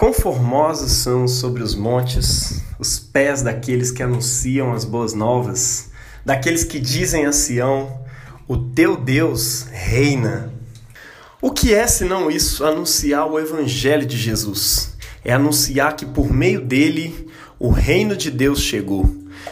Quão formosos são sobre os montes os pés daqueles que anunciam as boas novas, daqueles que dizem a Sião: O teu Deus reina. O que é senão isso anunciar o evangelho de Jesus? É anunciar que por meio dele o reino de Deus chegou.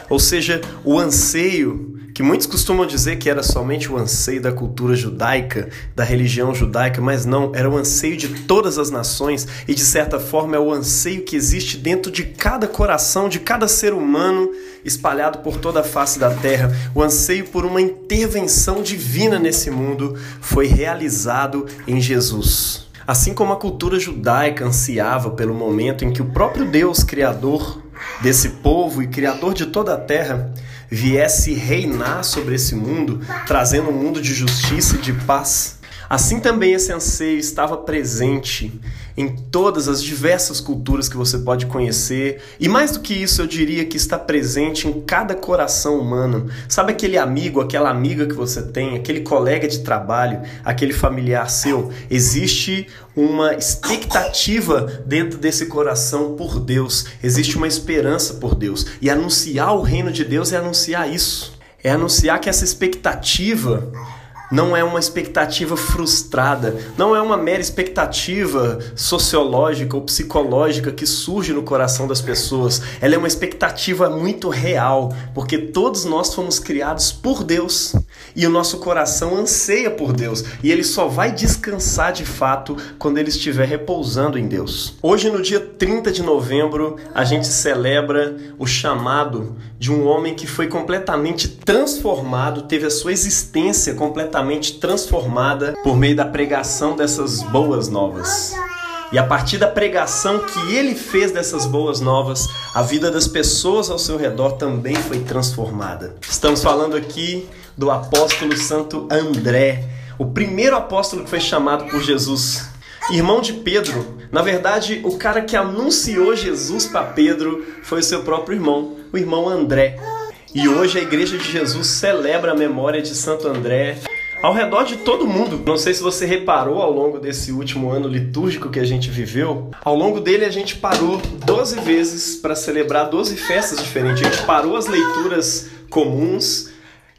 Ou seja, o anseio que muitos costumam dizer que era somente o anseio da cultura judaica, da religião judaica, mas não, era o anseio de todas as nações e de certa forma é o anseio que existe dentro de cada coração, de cada ser humano espalhado por toda a face da terra. O anseio por uma intervenção divina nesse mundo foi realizado em Jesus. Assim como a cultura judaica ansiava pelo momento em que o próprio Deus, Criador desse povo e Criador de toda a terra, viesse reinar sobre esse mundo, trazendo um mundo de justiça e de paz. Assim também esse anseio estava presente em todas as diversas culturas que você pode conhecer, e mais do que isso, eu diria que está presente em cada coração humano. Sabe aquele amigo, aquela amiga que você tem, aquele colega de trabalho, aquele familiar seu? Existe uma expectativa dentro desse coração por Deus, existe uma esperança por Deus, e anunciar o reino de Deus é anunciar isso. É anunciar que essa expectativa não é uma expectativa frustrada, não é uma mera expectativa sociológica ou psicológica que surge no coração das pessoas. Ela é uma expectativa muito real, porque todos nós fomos criados por Deus e o nosso coração anseia por Deus e ele só vai descansar de fato quando ele estiver repousando em Deus. Hoje, no dia 30 de novembro, a gente celebra o chamado de um homem que foi completamente transformado, teve a sua existência completamente transformada por meio da pregação dessas boas novas. E a partir da pregação que ele fez dessas boas novas, a vida das pessoas ao seu redor também foi transformada. Estamos falando aqui do apóstolo Santo André, o primeiro apóstolo que foi chamado por Jesus. Irmão de Pedro, na verdade, o cara que anunciou Jesus para Pedro foi o seu próprio irmão, o irmão André. E hoje a Igreja de Jesus celebra a memória de Santo André, ao redor de todo mundo. Não sei se você reparou ao longo desse último ano litúrgico que a gente viveu, ao longo dele a gente parou 12 vezes para celebrar 12 festas diferentes. A gente parou as leituras comuns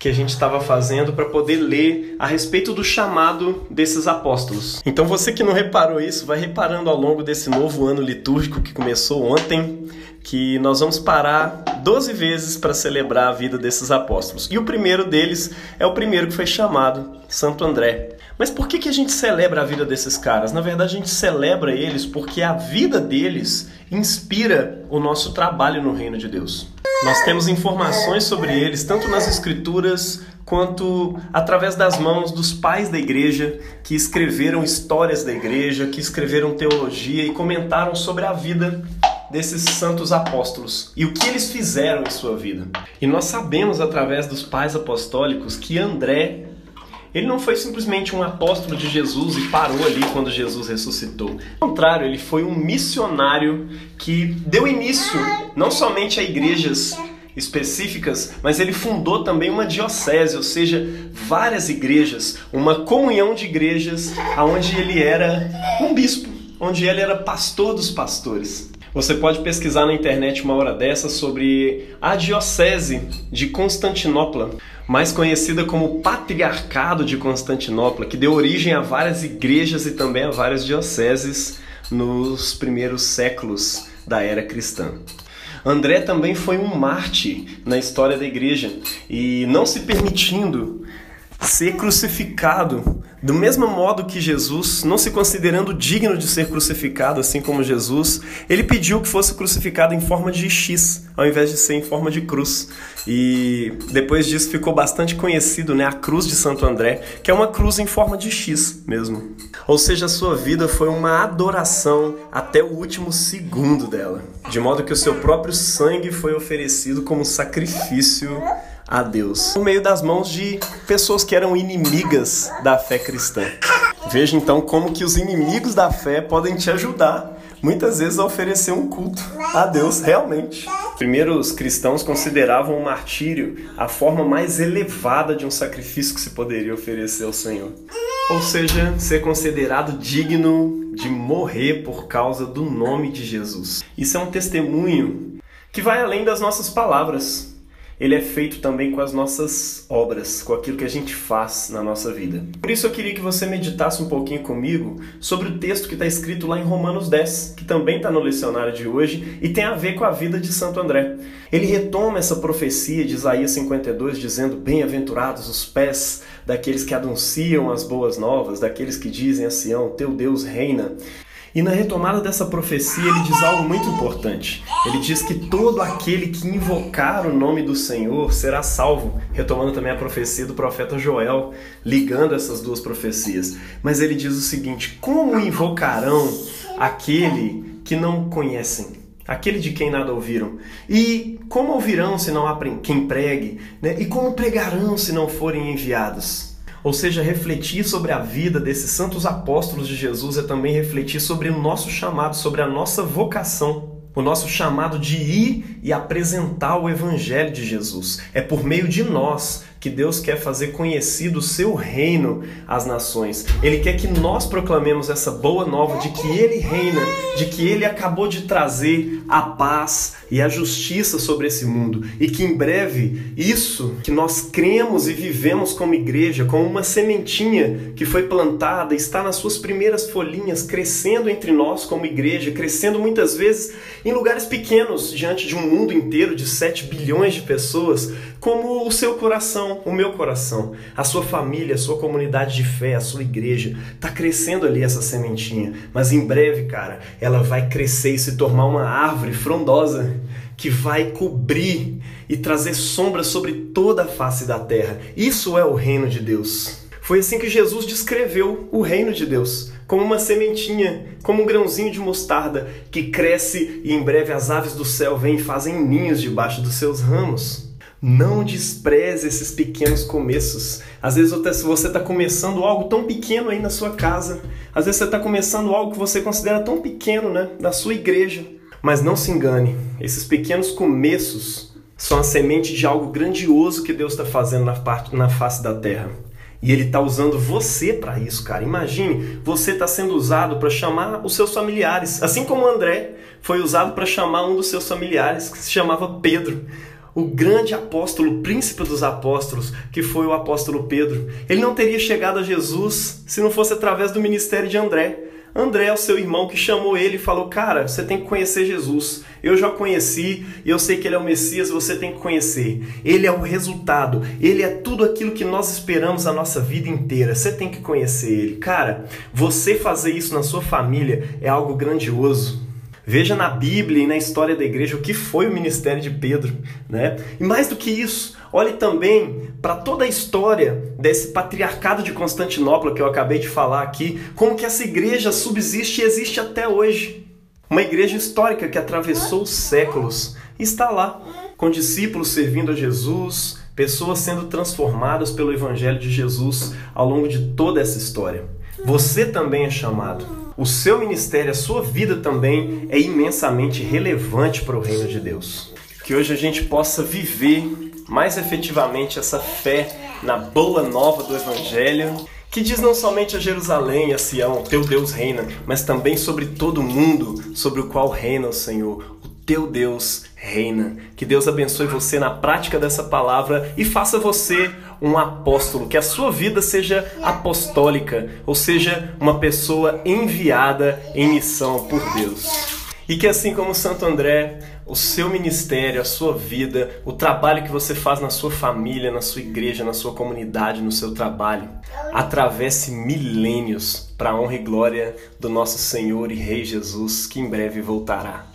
que a gente estava fazendo para poder ler a respeito do chamado desses apóstolos. Então você que não reparou isso, vai reparando ao longo desse novo ano litúrgico que começou ontem, que nós vamos parar 12 vezes para celebrar a vida desses apóstolos. E o primeiro deles é o primeiro que foi chamado Santo André. Mas por que, que a gente celebra a vida desses caras? Na verdade, a gente celebra eles porque a vida deles inspira o nosso trabalho no reino de Deus. Nós temos informações sobre eles, tanto nas Escrituras quanto através das mãos dos pais da igreja que escreveram histórias da igreja, que escreveram teologia e comentaram sobre a vida desses santos apóstolos e o que eles fizeram em sua vida. E nós sabemos através dos pais apostólicos que André ele não foi simplesmente um apóstolo de Jesus e parou ali quando Jesus ressuscitou. Ao contrário, ele foi um missionário que deu início não somente a igrejas específicas, mas ele fundou também uma diocese, ou seja, várias igrejas, uma comunhão de igrejas, onde ele era um bispo, onde ele era pastor dos pastores. Você pode pesquisar na internet uma hora dessa sobre a Diocese de Constantinopla, mais conhecida como Patriarcado de Constantinopla, que deu origem a várias igrejas e também a várias dioceses nos primeiros séculos da era cristã. André também foi um mártir na história da igreja e não se permitindo ser crucificado do mesmo modo que Jesus, não se considerando digno de ser crucificado, assim como Jesus, ele pediu que fosse crucificado em forma de X, ao invés de ser em forma de cruz. E depois disso ficou bastante conhecido, né, a cruz de Santo André, que é uma cruz em forma de X mesmo. Ou seja, a sua vida foi uma adoração até o último segundo dela, de modo que o seu próprio sangue foi oferecido como sacrifício a Deus por meio das mãos de pessoas que eram inimigas da fé cristã. Veja então como que os inimigos da fé podem te ajudar muitas vezes a oferecer um culto a Deus realmente. Primeiro, os cristãos consideravam o martírio a forma mais elevada de um sacrifício que se poderia oferecer ao Senhor. Ou seja, ser considerado digno de morrer por causa do nome de Jesus. Isso é um testemunho que vai além das nossas palavras ele é feito também com as nossas obras, com aquilo que a gente faz na nossa vida. Por isso eu queria que você meditasse um pouquinho comigo sobre o texto que está escrito lá em Romanos 10, que também está no lecionário de hoje e tem a ver com a vida de Santo André. Ele retoma essa profecia de Isaías 52, dizendo: Bem-aventurados os pés daqueles que anunciam as boas novas, daqueles que dizem a Sião: Teu Deus reina. E na retomada dessa profecia, ele diz algo muito importante. Ele diz que todo aquele que invocar o nome do Senhor será salvo. Retomando também a profecia do profeta Joel, ligando essas duas profecias. Mas ele diz o seguinte: Como invocarão aquele que não conhecem? Aquele de quem nada ouviram. E como ouvirão se não há quem pregue? Né? E como pregarão se não forem enviados? Ou seja, refletir sobre a vida desses santos apóstolos de Jesus é também refletir sobre o nosso chamado, sobre a nossa vocação. O nosso chamado de ir e apresentar o Evangelho de Jesus. É por meio de nós que Deus quer fazer conhecido o seu reino às nações. Ele quer que nós proclamemos essa boa nova de que ele reina, de que ele acabou de trazer a paz e a justiça sobre esse mundo e que em breve isso que nós cremos e vivemos como igreja, como uma sementinha que foi plantada, está nas suas primeiras folhinhas, crescendo entre nós como igreja, crescendo muitas vezes em lugares pequenos diante de um mundo inteiro de 7 bilhões de pessoas, como o seu coração, o meu coração, a sua família, a sua comunidade de fé, a sua igreja. Está crescendo ali essa sementinha, mas em breve, cara, ela vai crescer e se tornar uma árvore frondosa que vai cobrir e trazer sombra sobre toda a face da terra. Isso é o reino de Deus. Foi assim que Jesus descreveu o reino de Deus, como uma sementinha, como um grãozinho de mostarda que cresce e em breve as aves do céu vêm e fazem ninhos debaixo dos seus ramos. Não despreze esses pequenos começos. Às vezes você está começando algo tão pequeno aí na sua casa. Às vezes você está começando algo que você considera tão pequeno, né? Na sua igreja. Mas não se engane, esses pequenos começos são a semente de algo grandioso que Deus está fazendo na, parte, na face da terra. E Ele está usando você para isso, cara. Imagine, você está sendo usado para chamar os seus familiares. Assim como André foi usado para chamar um dos seus familiares, que se chamava Pedro o grande apóstolo, príncipe dos apóstolos, que foi o apóstolo Pedro. Ele não teria chegado a Jesus se não fosse através do ministério de André. André é o seu irmão que chamou ele e falou: Cara, você tem que conhecer Jesus. Eu já conheci e eu sei que ele é o Messias, você tem que conhecer. Ele é o resultado, ele é tudo aquilo que nós esperamos a nossa vida inteira. Você tem que conhecer ele. Cara, você fazer isso na sua família é algo grandioso. Veja na Bíblia e na história da igreja o que foi o ministério de Pedro, né? E mais do que isso, olhe também para toda a história desse patriarcado de Constantinopla que eu acabei de falar aqui, como que essa igreja subsiste e existe até hoje. Uma igreja histórica que atravessou os séculos e está lá, com discípulos servindo a Jesus, pessoas sendo transformadas pelo evangelho de Jesus ao longo de toda essa história. Você também é chamado o seu ministério, a sua vida também é imensamente relevante para o reino de Deus. Que hoje a gente possa viver mais efetivamente essa fé na boa nova do Evangelho, que diz não somente a Jerusalém, a Sião, teu Deus reina, mas também sobre todo o mundo, sobre o qual reina o Senhor, o teu Deus reina. Que Deus abençoe você na prática dessa palavra e faça você um apóstolo, que a sua vida seja apostólica, ou seja, uma pessoa enviada em missão por Deus. E que assim como Santo André, o seu ministério, a sua vida, o trabalho que você faz na sua família, na sua igreja, na sua comunidade, no seu trabalho, atravesse milênios para a honra e glória do nosso Senhor e Rei Jesus, que em breve voltará.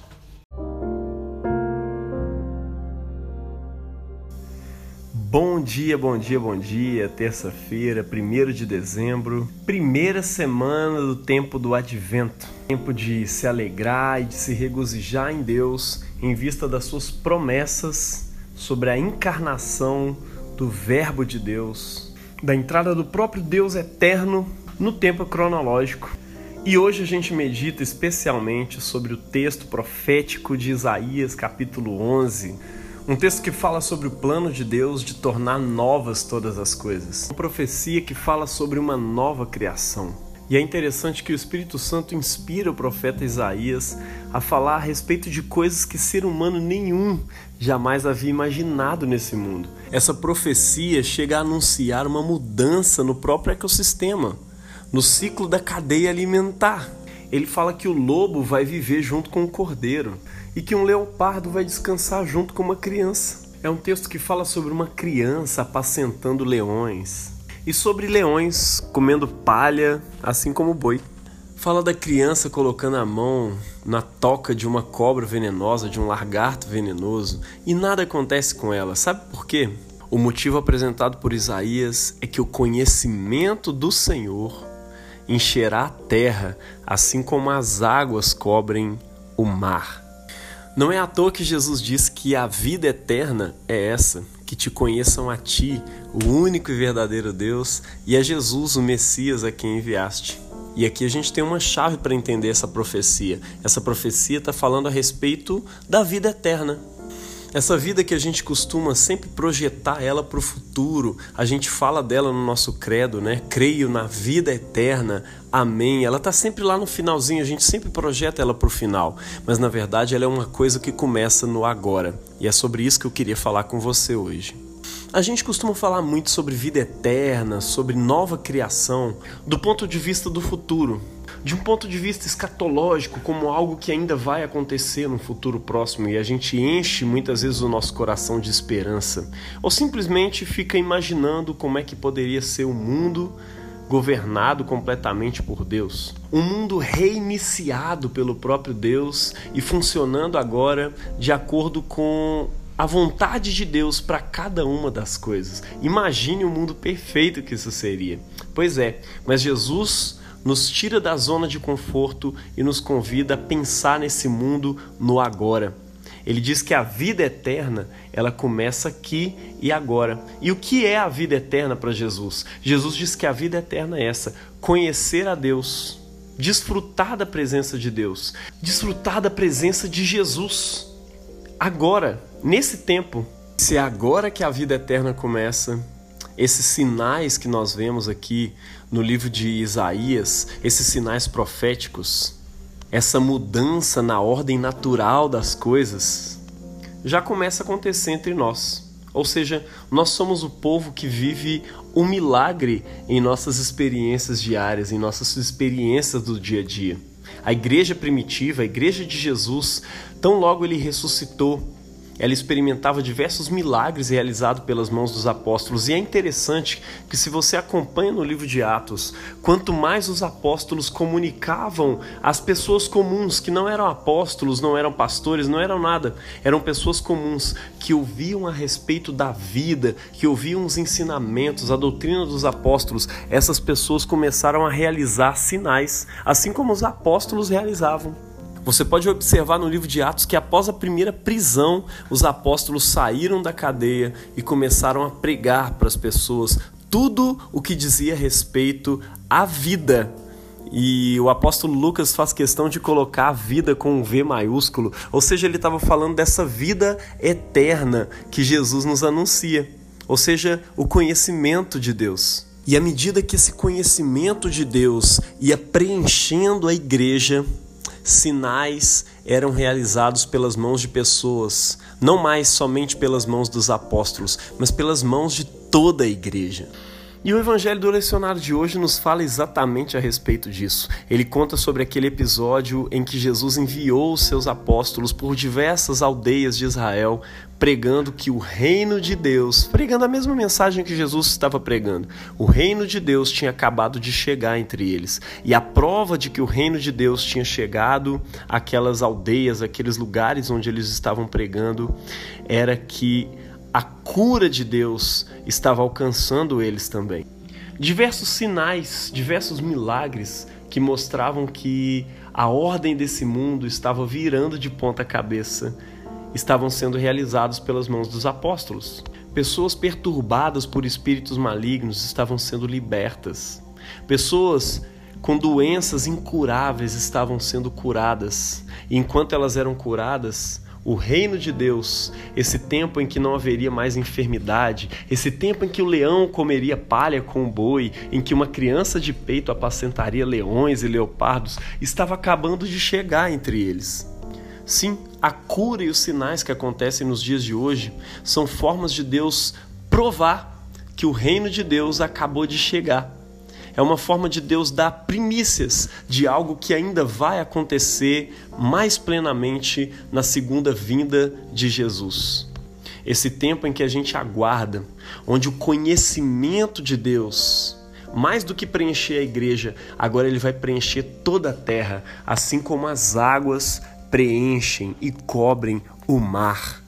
Bom dia, bom dia, bom dia. Terça-feira, 1 de dezembro, primeira semana do tempo do advento. Tempo de se alegrar e de se regozijar em Deus em vista das suas promessas sobre a encarnação do Verbo de Deus, da entrada do próprio Deus eterno no tempo cronológico. E hoje a gente medita especialmente sobre o texto profético de Isaías, capítulo 11 um texto que fala sobre o plano de Deus de tornar novas todas as coisas. Uma profecia que fala sobre uma nova criação. E é interessante que o Espírito Santo inspira o profeta Isaías a falar a respeito de coisas que ser humano nenhum jamais havia imaginado nesse mundo. Essa profecia chega a anunciar uma mudança no próprio ecossistema, no ciclo da cadeia alimentar. Ele fala que o lobo vai viver junto com o cordeiro e que um leopardo vai descansar junto com uma criança. É um texto que fala sobre uma criança apacentando leões e sobre leões comendo palha, assim como o boi. Fala da criança colocando a mão na toca de uma cobra venenosa, de um lagarto venenoso, e nada acontece com ela. Sabe por quê? O motivo apresentado por Isaías é que o conhecimento do Senhor encherá a terra, assim como as águas cobrem o mar. Não é à toa que Jesus diz que a vida eterna é essa, que te conheçam a ti, o único e verdadeiro Deus, e a Jesus, o Messias, a quem enviaste. E aqui a gente tem uma chave para entender essa profecia. Essa profecia está falando a respeito da vida eterna. Essa vida que a gente costuma sempre projetar ela para o futuro, a gente fala dela no nosso credo, né? Creio na vida eterna, amém. Ela está sempre lá no finalzinho, a gente sempre projeta ela para o final, mas na verdade ela é uma coisa que começa no agora. E é sobre isso que eu queria falar com você hoje. A gente costuma falar muito sobre vida eterna, sobre nova criação, do ponto de vista do futuro, de um ponto de vista escatológico, como algo que ainda vai acontecer no futuro próximo e a gente enche muitas vezes o nosso coração de esperança, ou simplesmente fica imaginando como é que poderia ser o mundo governado completamente por Deus. Um mundo reiniciado pelo próprio Deus e funcionando agora de acordo com a vontade de Deus para cada uma das coisas. Imagine o um mundo perfeito que isso seria. Pois é, mas Jesus nos tira da zona de conforto e nos convida a pensar nesse mundo no agora. Ele diz que a vida eterna, ela começa aqui e agora. E o que é a vida eterna para Jesus? Jesus diz que a vida eterna é essa: conhecer a Deus, desfrutar da presença de Deus, desfrutar da presença de Jesus. Agora, nesse tempo, se é agora que a vida eterna começa, esses sinais que nós vemos aqui no livro de Isaías, esses sinais proféticos, essa mudança na ordem natural das coisas, já começa a acontecer entre nós. Ou seja, nós somos o povo que vive um milagre em nossas experiências diárias, em nossas experiências do dia a dia. A igreja primitiva, a igreja de Jesus, tão logo ele ressuscitou, ela experimentava diversos milagres realizados pelas mãos dos apóstolos. E é interessante que, se você acompanha no livro de Atos, quanto mais os apóstolos comunicavam às pessoas comuns, que não eram apóstolos, não eram pastores, não eram nada, eram pessoas comuns que ouviam a respeito da vida, que ouviam os ensinamentos, a doutrina dos apóstolos, essas pessoas começaram a realizar sinais, assim como os apóstolos realizavam. Você pode observar no livro de Atos que após a primeira prisão, os apóstolos saíram da cadeia e começaram a pregar para as pessoas tudo o que dizia respeito à vida. E o apóstolo Lucas faz questão de colocar a vida com um V maiúsculo, ou seja, ele estava falando dessa vida eterna que Jesus nos anuncia, ou seja, o conhecimento de Deus. E à medida que esse conhecimento de Deus ia preenchendo a igreja, sinais eram realizados pelas mãos de pessoas, não mais somente pelas mãos dos apóstolos, mas pelas mãos de toda a igreja. E o evangelho do lecionário de hoje nos fala exatamente a respeito disso. Ele conta sobre aquele episódio em que Jesus enviou seus apóstolos por diversas aldeias de Israel, pregando que o reino de Deus, pregando a mesma mensagem que Jesus estava pregando, o reino de Deus tinha acabado de chegar entre eles. E a prova de que o reino de Deus tinha chegado àquelas aldeias, aqueles lugares onde eles estavam pregando, era que a cura de Deus estava alcançando eles também. Diversos sinais, diversos milagres que mostravam que a ordem desse mundo estava virando de ponta cabeça, estavam sendo realizados pelas mãos dos apóstolos. Pessoas perturbadas por espíritos malignos estavam sendo libertas. Pessoas com doenças incuráveis estavam sendo curadas. E enquanto elas eram curadas, o reino de Deus, esse tempo em que não haveria mais enfermidade, esse tempo em que o leão comeria palha com o boi, em que uma criança de peito apacentaria leões e leopardos, estava acabando de chegar entre eles. Sim, a cura e os sinais que acontecem nos dias de hoje são formas de Deus provar que o reino de Deus acabou de chegar é uma forma de Deus dar primícias de algo que ainda vai acontecer mais plenamente na segunda vinda de Jesus. Esse tempo em que a gente aguarda, onde o conhecimento de Deus, mais do que preencher a igreja, agora ele vai preencher toda a terra, assim como as águas preenchem e cobrem o mar.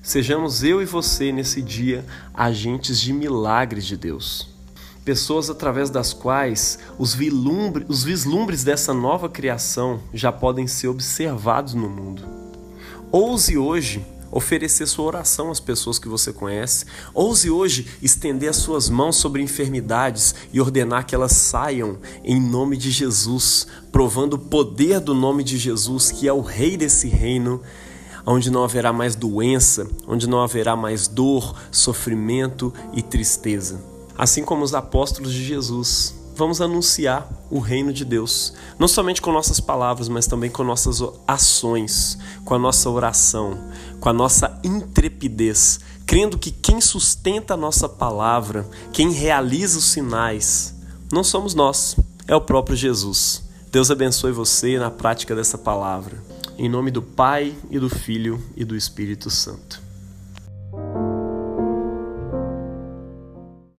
Sejamos eu e você nesse dia agentes de milagres de Deus pessoas através das quais os, vilumbre, os vislumbres dessa nova criação já podem ser observados no mundo. Ouse hoje oferecer sua oração às pessoas que você conhece. Ouse hoje estender as suas mãos sobre enfermidades e ordenar que elas saiam em nome de Jesus, provando o poder do nome de Jesus, que é o Rei desse reino, onde não haverá mais doença, onde não haverá mais dor, sofrimento e tristeza. Assim como os apóstolos de Jesus, vamos anunciar o reino de Deus, não somente com nossas palavras, mas também com nossas ações, com a nossa oração, com a nossa intrepidez, crendo que quem sustenta a nossa palavra, quem realiza os sinais, não somos nós, é o próprio Jesus. Deus abençoe você na prática dessa palavra. Em nome do Pai e do Filho e do Espírito Santo.